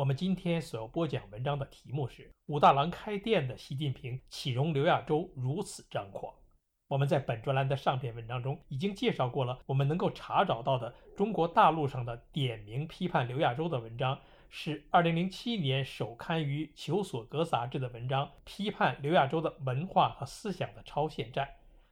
我们今天所要播讲文章的题目是“武大郎开店的习近平岂容刘亚洲如此张狂”。我们在本专栏的上篇文章中已经介绍过了，我们能够查找到的中国大陆上的点名批判刘亚洲的文章，是2007年首刊于《求索格》杂志的文章，批判刘亚洲的文化和思想的超限战。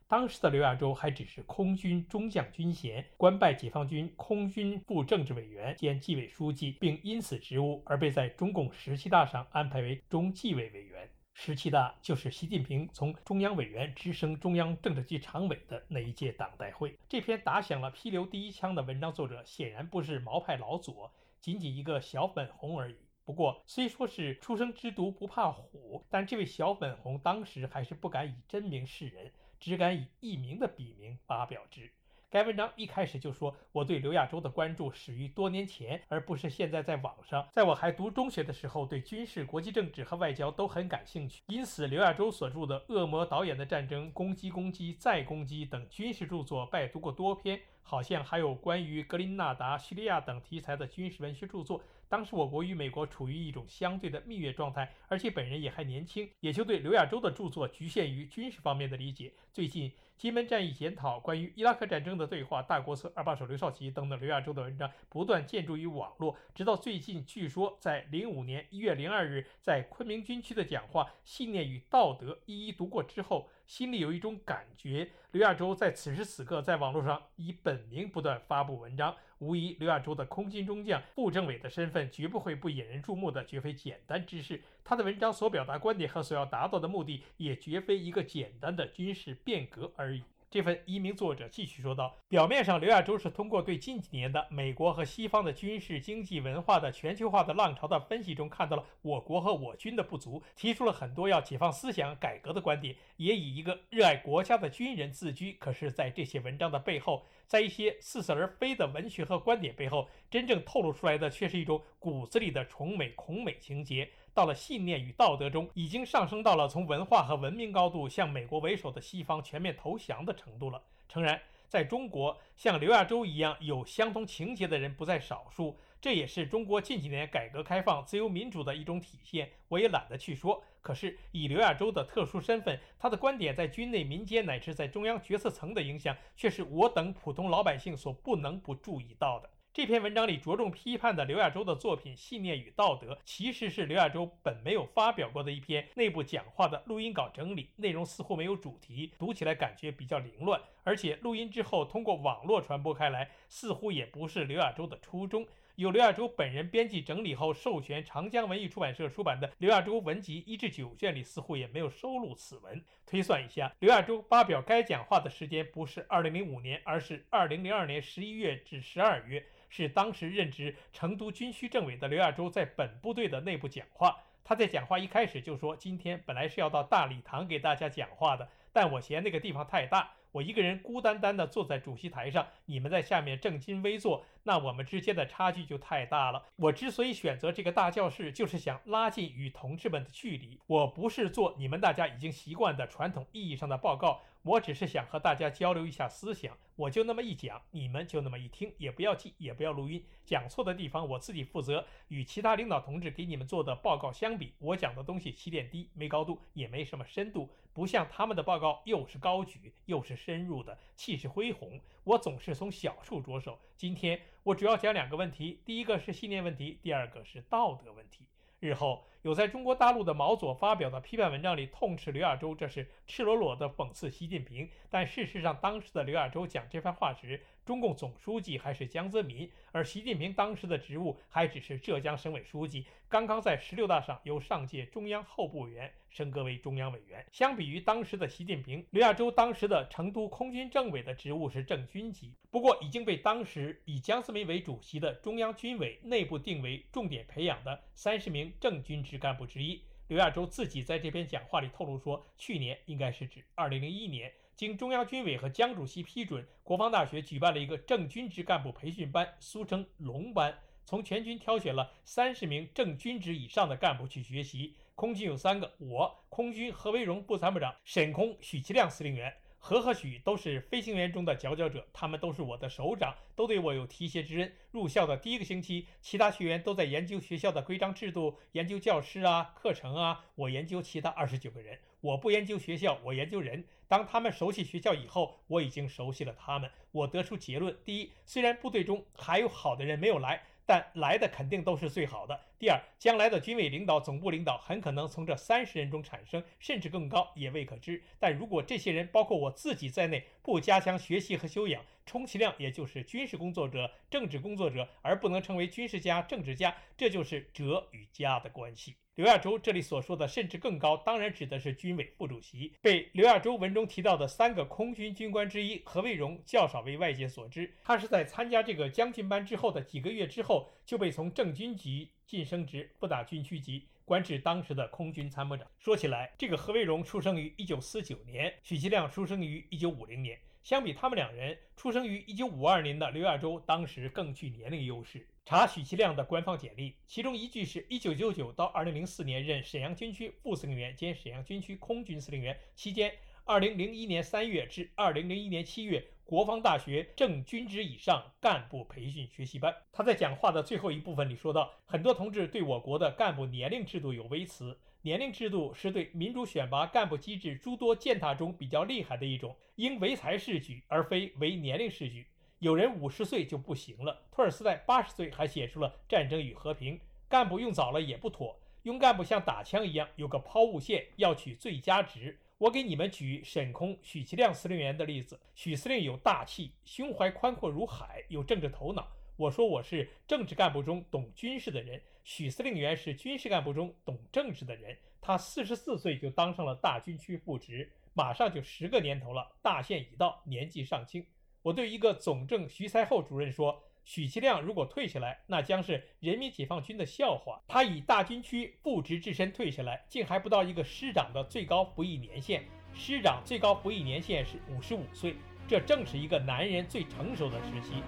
当时的刘亚洲还只是空军中将军衔，官拜解放军空军副政治委员兼纪委书记，并因此职务而被在中共十七大上安排为中纪委委员。十七大就是习近平从中央委员直升中央政治局常委的那一届党代会。这篇打响了批刘第一枪的文章作者显然不是毛派老左，仅仅一个小粉红而已。不过虽说是初生之犊不怕虎，但这位小粉红当时还是不敢以真名示人。只敢以艺名的笔名发表之。该文章一开始就说，我对刘亚洲的关注始于多年前，而不是现在在网上。在我还读中学的时候，对军事、国际政治和外交都很感兴趣，因此刘亚洲所著的《恶魔导演的战争》《攻击、攻击、再攻击》等军事著作，拜读过多篇。好像还有关于格林纳达、叙利亚等题材的军事文学著作。当时我国与美国处于一种相对的蜜月状态，而且本人也还年轻，也就对刘亚洲的著作局限于军事方面的理解。最近《金门战役检讨》、关于伊拉克战争的对话、大国策、二把手刘少奇等等刘亚洲的文章不断建筑于网络，直到最近，据说在零五年一月零二日在昆明军区的讲话《信念与道德》一一读过之后。心里有一种感觉，刘亚洲在此时此刻在网络上以本名不断发布文章，无疑刘亚洲的空军中将、副政委的身份绝不会不引人注目的，绝非简单之事。他的文章所表达观点和所要达到的目的，也绝非一个简单的军事变革而。这份一名作者继续说道：“表面上，刘亚洲是通过对近几年的美国和西方的军事、经济、文化的全球化的浪潮的分析中，看到了我国和我军的不足，提出了很多要解放思想、改革的观点，也以一个热爱国家的军人自居。可是，在这些文章的背后，在一些似是而非的文学和观点背后，真正透露出来的却是一种骨子里的崇美恐美情节。”到了信念与道德中，已经上升到了从文化和文明高度向美国为首的西方全面投降的程度了。诚然，在中国，像刘亚洲一样有相同情节的人不在少数，这也是中国近几年改革开放、自由民主的一种体现。我也懒得去说。可是，以刘亚洲的特殊身份，他的观点在军内、民间乃至在中央决策层的影响，却是我等普通老百姓所不能不注意到的。这篇文章里着重批判的刘亚洲的作品《信念与道德》，其实是刘亚洲本没有发表过的一篇内部讲话的录音稿整理，内容似乎没有主题，读起来感觉比较凌乱，而且录音之后通过网络传播开来，似乎也不是刘亚洲的初衷。有刘亚洲本人编辑整理后授权长江文艺出版社出版的《刘亚洲文集》一至九卷里，似乎也没有收录此文。推算一下，刘亚洲发表该讲话的时间不是二零零五年，而是二零零二年十一月至十二月。是当时任职成都军区政委的刘亚洲在本部队的内部讲话。他在讲话一开始就说：“今天本来是要到大礼堂给大家讲话的，但我嫌那个地方太大，我一个人孤单单地坐在主席台上，你们在下面正襟危坐。”那我们之间的差距就太大了。我之所以选择这个大教室，就是想拉近与同志们的距离。我不是做你们大家已经习惯的传统意义上的报告，我只是想和大家交流一下思想。我就那么一讲，你们就那么一听，也不要记，也不要录音。讲错的地方我自己负责。与其他领导同志给你们做的报告相比，我讲的东西起点低，没高度，也没什么深度，不像他们的报告又是高举又是深入的，气势恢宏。我总是从小处着手。今天。我主要讲两个问题，第一个是信念问题，第二个是道德问题。日后有在中国大陆的毛左发表的批判文章里痛斥刘亚洲，这是赤裸裸的讽刺习近平。但事实上，当时的刘亚洲讲这番话时，中共总书记还是江泽民，而习近平当时的职务还只是浙江省委书记，刚刚在十六大上由上届中央候补委员升格为中央委员。相比于当时的习近平，刘亚洲当时的成都空军政委的职务是正军级，不过已经被当时以江泽民为主席的中央军委内部定为重点培养的三十名正军职。干部之一。刘亚洲自己在这篇讲话里透露说，去年应该是指2001年，经中央军委和江主席批准，国防大学举办了一个正军职干部培训班，俗称“龙班”，从全军挑选了三十名正军职以上的干部去学习。空军有三个，我空军何为荣部参谋长，沈空许其亮司令员。何和许都是飞行员中的佼佼者，他们都是我的首长，都对我有提携之恩。入校的第一个星期，其他学员都在研究学校的规章制度，研究教师啊、课程啊。我研究其他二十九个人，我不研究学校，我研究人。当他们熟悉学校以后，我已经熟悉了他们。我得出结论：第一，虽然部队中还有好的人没有来。但来的肯定都是最好的。第二，将来的军委领导、总部领导很可能从这三十人中产生，甚至更高也未可知。但如果这些人，包括我自己在内，不加强学习和修养，充其量也就是军事工作者、政治工作者，而不能成为军事家、政治家。这就是哲与家的关系。刘亚洲这里所说的甚至更高，当然指的是军委副主席。被刘亚洲文中提到的三个空军军官之一何卫荣较少为外界所知。他是在参加这个将军班之后的几个月之后，就被从正军级晋升至不打军区级，官至当时的空军参谋长。说起来，这个何卫荣出生于1949年，许其亮出生于1950年。相比他们两人，出生于1952年的刘亚洲当时更具年龄优势。查许其亮的官方简历，其中一句是1999到2004年任沈阳军区副司令员兼沈阳军区空军司令员，期间2001年3月至2001年7月，国防大学正军职以上干部培训学习班。他在讲话的最后一部分里说到，很多同志对我国的干部年龄制度有微词，年龄制度是对民主选拔干部机制诸多践踏中比较厉害的一种，应唯才是举，而非唯年龄是举。有人五十岁就不行了，托尔斯泰八十岁还写出了《战争与和平》。干部用早了也不妥，用干部像打枪一样，有个抛物线，要取最佳值。我给你们举沈空、许其亮司令员的例子。许司令有大气，胸怀宽阔如海，有政治头脑。我说我是政治干部中懂军事的人，许司令员是军事干部中懂政治的人。他四十四岁就当上了大军区副职，马上就十个年头了，大限已到，年纪尚轻。我对一个总政徐才厚主任说：“许其亮如果退下来，那将是人民解放军的笑话。他以大军区副职之身退下来，竟还不到一个师长的最高服役年限。师长最高服役年限是五十五岁，这正是一个男人最成熟的时期。”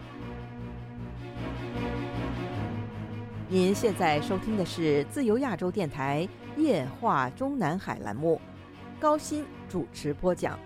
您现在收听的是自由亚洲电台夜话中南海栏目，高鑫主持播讲。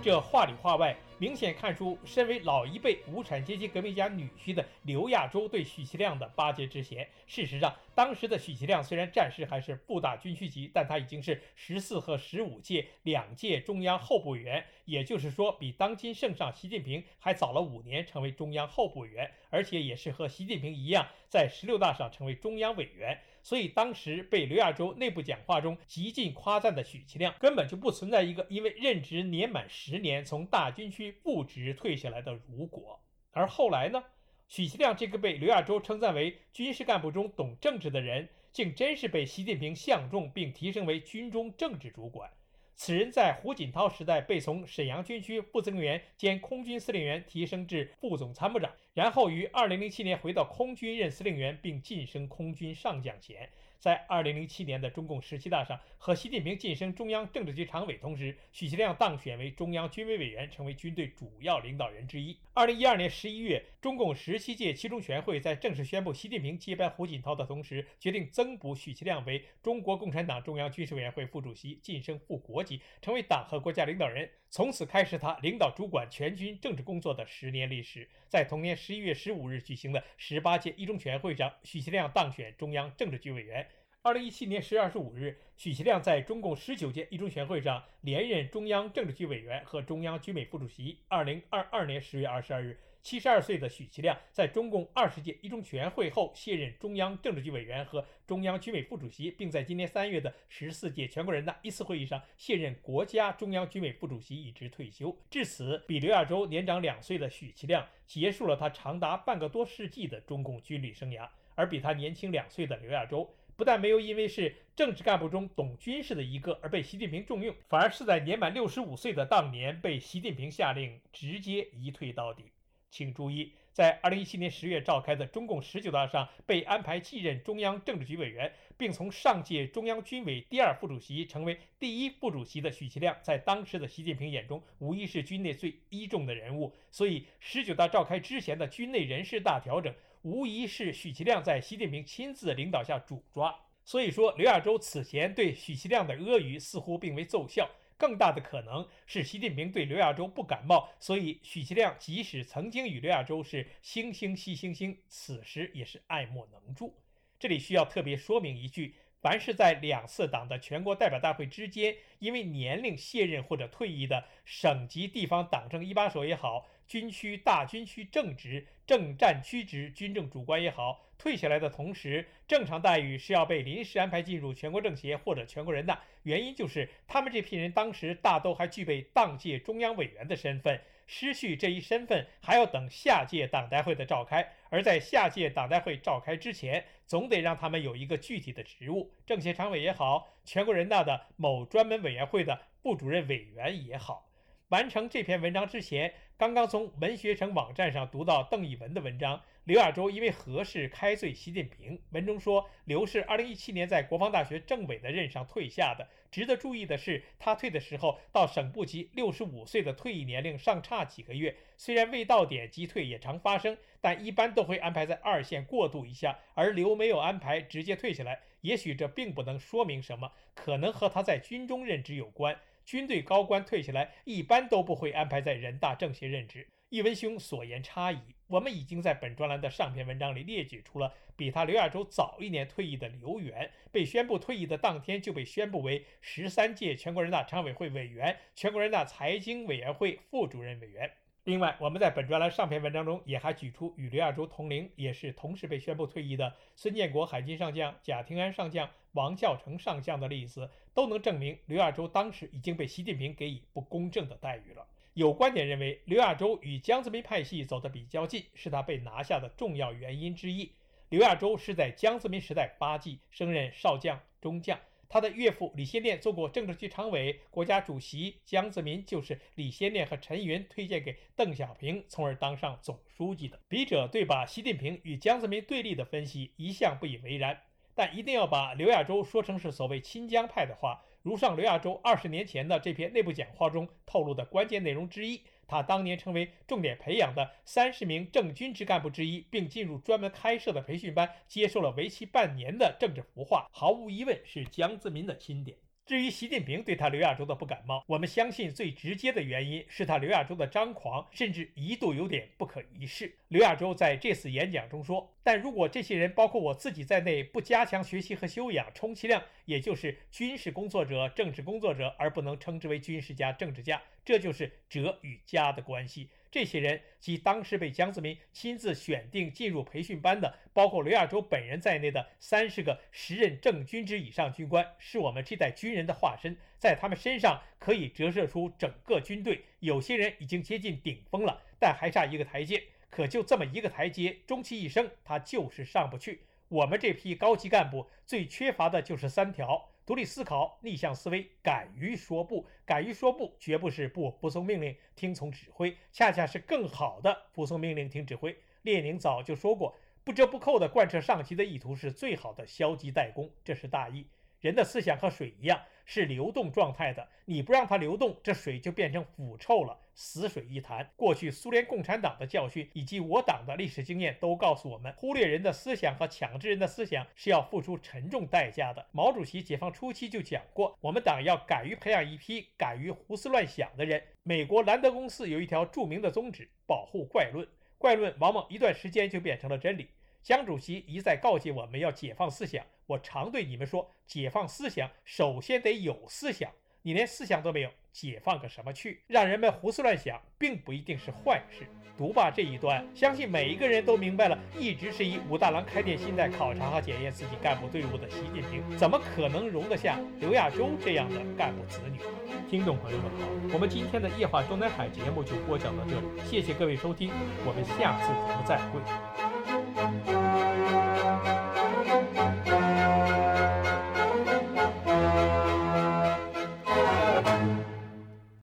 这话里话外，明显看出身为老一辈无产阶级革命家女婿的刘亚洲对许其亮的巴结之嫌。事实上，当时的许其亮虽然暂时还是部大军区级，但他已经是十四和十五届两届中央候补委员，也就是说，比当今圣上习近平还早了五年成为中央候补委员，而且也是和习近平一样，在十六大上成为中央委员。所以，当时被刘亚洲内部讲话中极尽夸赞的许其亮，根本就不存在一个因为任职年满十年从大军区副职退下来的如果。而后来呢，许其亮这个被刘亚洲称赞为军事干部中懂政治的人，竟真是被习近平相中并提升为军中政治主管。此人在胡锦涛时代被从沈阳军区副司令员兼空军司令员提升至副总参谋长，然后于2007年回到空军任司令员，并晋升空军上将衔。在2007年的中共十七大上，和习近平晋升中央政治局常委同时，许其亮当选为中央军委委员，成为军队主要领导人之一。2012年11月，中共十七届七中全会在正式宣布习近平接班胡锦涛的同时，决定增补许其亮为中国共产党中央军事委员会副主席，晋升副国级，成为党和国家领导人。从此开始，他领导主管全军政治工作的十年历史。在同年十一月十五日举行的十八届一中全会上，许其亮当选中央政治局委员。二零一七年十月二十五日，许其亮在中共十九届一中全会上连任中央政治局委员和中央军委副主席。二零二二年十月二十二日。七十二岁的许其亮在中共二十届一中全会后卸任中央政治局委员和中央军委副主席，并在今年三月的十四届全国人大一次会议上卸任国家中央军委副主席一职退休。至此，比刘亚洲年长两岁的许其亮结束了他长达半个多世纪的中共军旅生涯，而比他年轻两岁的刘亚洲不但没有因为是政治干部中懂军事的一个而被习近平重用，反而是在年满六十五岁的当年被习近平下令直接一退到底。请注意。在二零一七年十月召开的中共十九大上被安排继任中央政治局委员，并从上届中央军委第二副主席成为第一副主席的许其亮，在当时的习近平眼中，无疑是军内最倚重的人物。所以，十九大召开之前的军内人事大调整，无疑是许其亮在习近平亲自领导下主抓。所以说，刘亚洲此前对许其亮的阿谀似乎并未奏效。更大的可能是习近平对刘亚洲不感冒，所以许其亮即使曾经与刘亚洲是惺惺惜惺惺，此时也是爱莫能助。这里需要特别说明一句：凡是在两次党的全国代表大会之间，因为年龄卸任或者退役的省级地方党政一把手也好，军区大军区正职、正战区职军政主官也好。退下来的同时，正常待遇是要被临时安排进入全国政协或者全国人大。原因就是他们这批人当时大都还具备当届中央委员的身份，失去这一身份还要等下届党代会的召开。而在下届党代会召开之前，总得让他们有一个具体的职务，政协常委也好，全国人大的某专门委员会的部主任委员也好。完成这篇文章之前，刚刚从文学城网站上读到邓以文的文章。刘亚洲因为何事开罪习近平？文中说，刘是2017年在国防大学政委的任上退下的。值得注意的是，他退的时候到省部级65岁的退役年龄尚差几个月。虽然未到点即退也常发生，但一般都会安排在二线过渡一下。而刘没有安排，直接退下来。也许这并不能说明什么，可能和他在军中任职有关。军队高官退下来，一般都不会安排在人大政协任职。一文兄所言差矣。我们已经在本专栏的上篇文章里列举出了比他刘亚洲早一年退役的刘源，被宣布退役的当天就被宣布为十三届全国人大常委会委员、全国人大财经委员会副主任委员。另外，我们在本专栏上篇文章中也还举出与刘亚洲同龄，也是同时被宣布退役的孙建国海军上将、贾廷安上将、王教成上将的例子，都能证明刘亚洲当时已经被习近平给予不公正的待遇了。有观点认为，刘亚洲与江泽民派系走得比较近，是他被拿下的重要原因之一。刘亚洲是在江泽民时代八季，升任少将、中将。他的岳父李先念做过政治局常委、国家主席，江泽民就是李先念和陈云推荐给邓小平，从而当上总书记的。笔者对把习近平与江泽民对立的分析一向不以为然，但一定要把刘亚洲说成是所谓亲江派的话。如上刘亚洲二十年前的这篇内部讲话中透露的关键内容之一，他当年成为重点培养的三十名正军职干部之一，并进入专门开设的培训班，接受了为期半年的政治孵化，毫无疑问是江泽民的钦点。至于习近平对他刘亚洲的不感冒，我们相信最直接的原因是他刘亚洲的张狂，甚至一度有点不可一世。刘亚洲在这次演讲中说：“但如果这些人，包括我自己在内，不加强学习和修养，充其量也就是军事工作者、政治工作者，而不能称之为军事家、政治家。这就是者与家的关系。”这些人及当时被江泽民亲自选定进入培训班的，包括刘亚洲本人在内的三十个时任正军职以上军官，是我们这代军人的化身。在他们身上可以折射出整个军队。有些人已经接近顶峰了，但还差一个台阶。可就这么一个台阶，终其一生，他就是上不去。我们这批高级干部最缺乏的就是三条。独立思考、逆向思维、敢于说不。敢于说不，绝不是不服从命令、听从指挥，恰恰是更好的服从命令、听指挥。列宁早就说过，不折不扣地贯彻上级的意图是最好的消极怠工，这是大义。人的思想和水一样。是流动状态的，你不让它流动，这水就变成腐臭了，死水一潭。过去苏联共产党的教训以及我党的历史经验都告诉我们，忽略人的思想和强制人的思想是要付出沉重代价的。毛主席解放初期就讲过，我们党要敢于培养一批敢于胡思乱想的人。美国兰德公司有一条著名的宗旨：保护怪论。怪论往往一段时间就变成了真理。江主席一再告诫我们要解放思想。我常对你们说，解放思想首先得有思想。你连思想都没有，解放个什么去？让人们胡思乱想，并不一定是坏事。读罢这一段，相信每一个人都明白了，一直是以武大郎开店心态考察和检验自己干部队伍的习近平，怎么可能容得下刘亚洲这样的干部子女？听众朋友们好，我们今天的夜话中南海节目就播讲到这里，谢谢各位收听，我们下次节目再会。